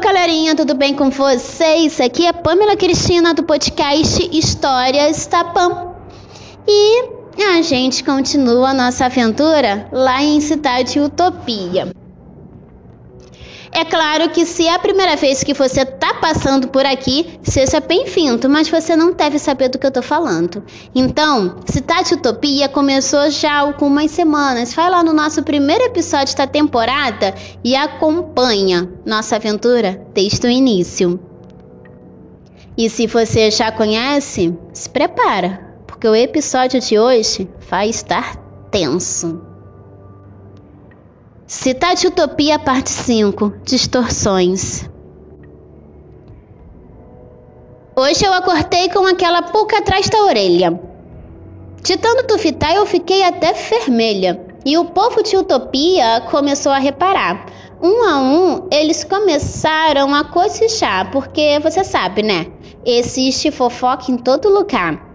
galerinha, tudo bem com vocês? Aqui é Pamela Cristina do podcast Histórias Tapam. E a gente continua a nossa aventura lá em Cidade Utopia. É claro que se é a primeira vez que você tá passando por aqui, seja bem-vindo, mas você não deve saber do que eu tô falando. Então, Cidade Utopia começou já há algumas semanas. Vai lá no nosso primeiro episódio da temporada e acompanha nossa aventura desde o início. E se você já conhece, se prepara, porque o episódio de hoje vai estar tenso. Cidade Utopia, parte 5 Distorções. Hoje eu acordei com aquela pulga atrás da orelha. De tanto tufitar, eu fiquei até vermelha. E o povo de Utopia começou a reparar. Um a um, eles começaram a cochichar, porque você sabe, né? Existe fofoca em todo lugar.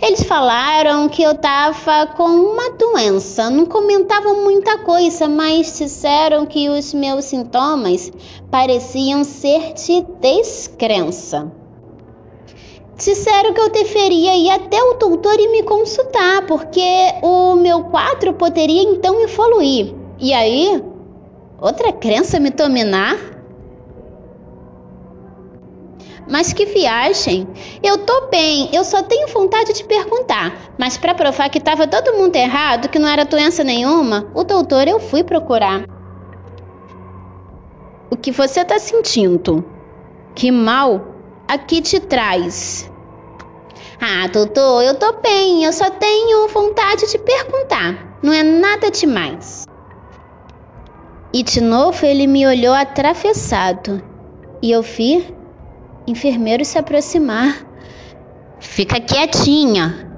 Eles falaram que eu tava com uma doença, não comentavam muita coisa, mas disseram que os meus sintomas pareciam ser de descrença. Disseram que eu deveria ir até o doutor e me consultar, porque o meu quadro poderia então evoluir. E aí, outra crença me dominar? Mas que viagem! Eu tô bem, eu só tenho vontade de perguntar. Mas para provar que tava todo mundo errado, que não era doença nenhuma, o doutor eu fui procurar. O que você tá sentindo? Que mal aqui te traz? Ah, doutor, eu tô bem, eu só tenho vontade de perguntar. Não é nada demais. E de novo ele me olhou atravessado. E eu vi enfermeiro se aproximar. Fica quietinha,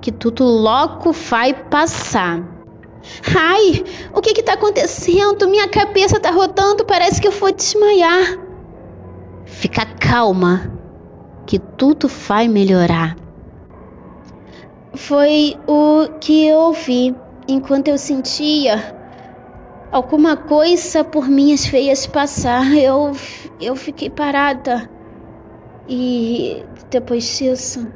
que tudo logo vai passar. Ai, o que está acontecendo? Minha cabeça está rodando, parece que eu vou desmaiar. Fica calma, que tudo vai melhorar. Foi o que eu ouvi enquanto eu sentia alguma coisa por minhas veias passar. Eu, eu fiquei parada. E depois disso,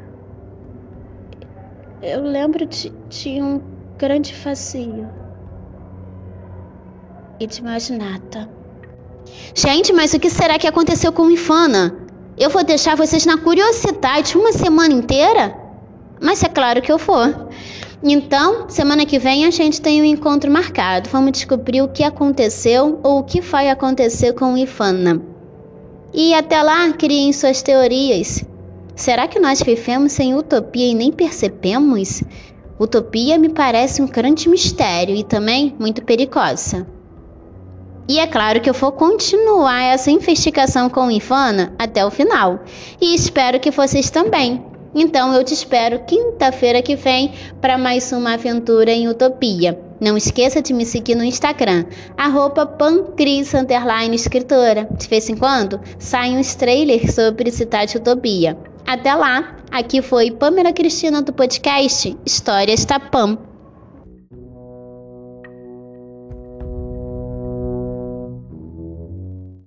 eu lembro de, de um grande vazio e de mais nada. Gente, mas o que será que aconteceu com Infana? Eu vou deixar vocês na curiosidade uma semana inteira? Mas é claro que eu vou. Então, semana que vem a gente tem um encontro marcado. Vamos descobrir o que aconteceu ou o que vai acontecer com Ifana. E até lá, criem suas teorias. Será que nós vivemos sem utopia e nem percebemos? Utopia me parece um grande mistério e também muito perigosa. E é claro que eu vou continuar essa investigação com o Ivana até o final. E espero que vocês também. Então eu te espero quinta-feira que vem para mais uma aventura em Utopia. Não esqueça de me seguir no Instagram, arroba pancris, escritora. De vez em quando saem uns trailers sobre Cidade Utopia. Até lá, aqui foi Pamela Cristina do podcast Histórias Tapam.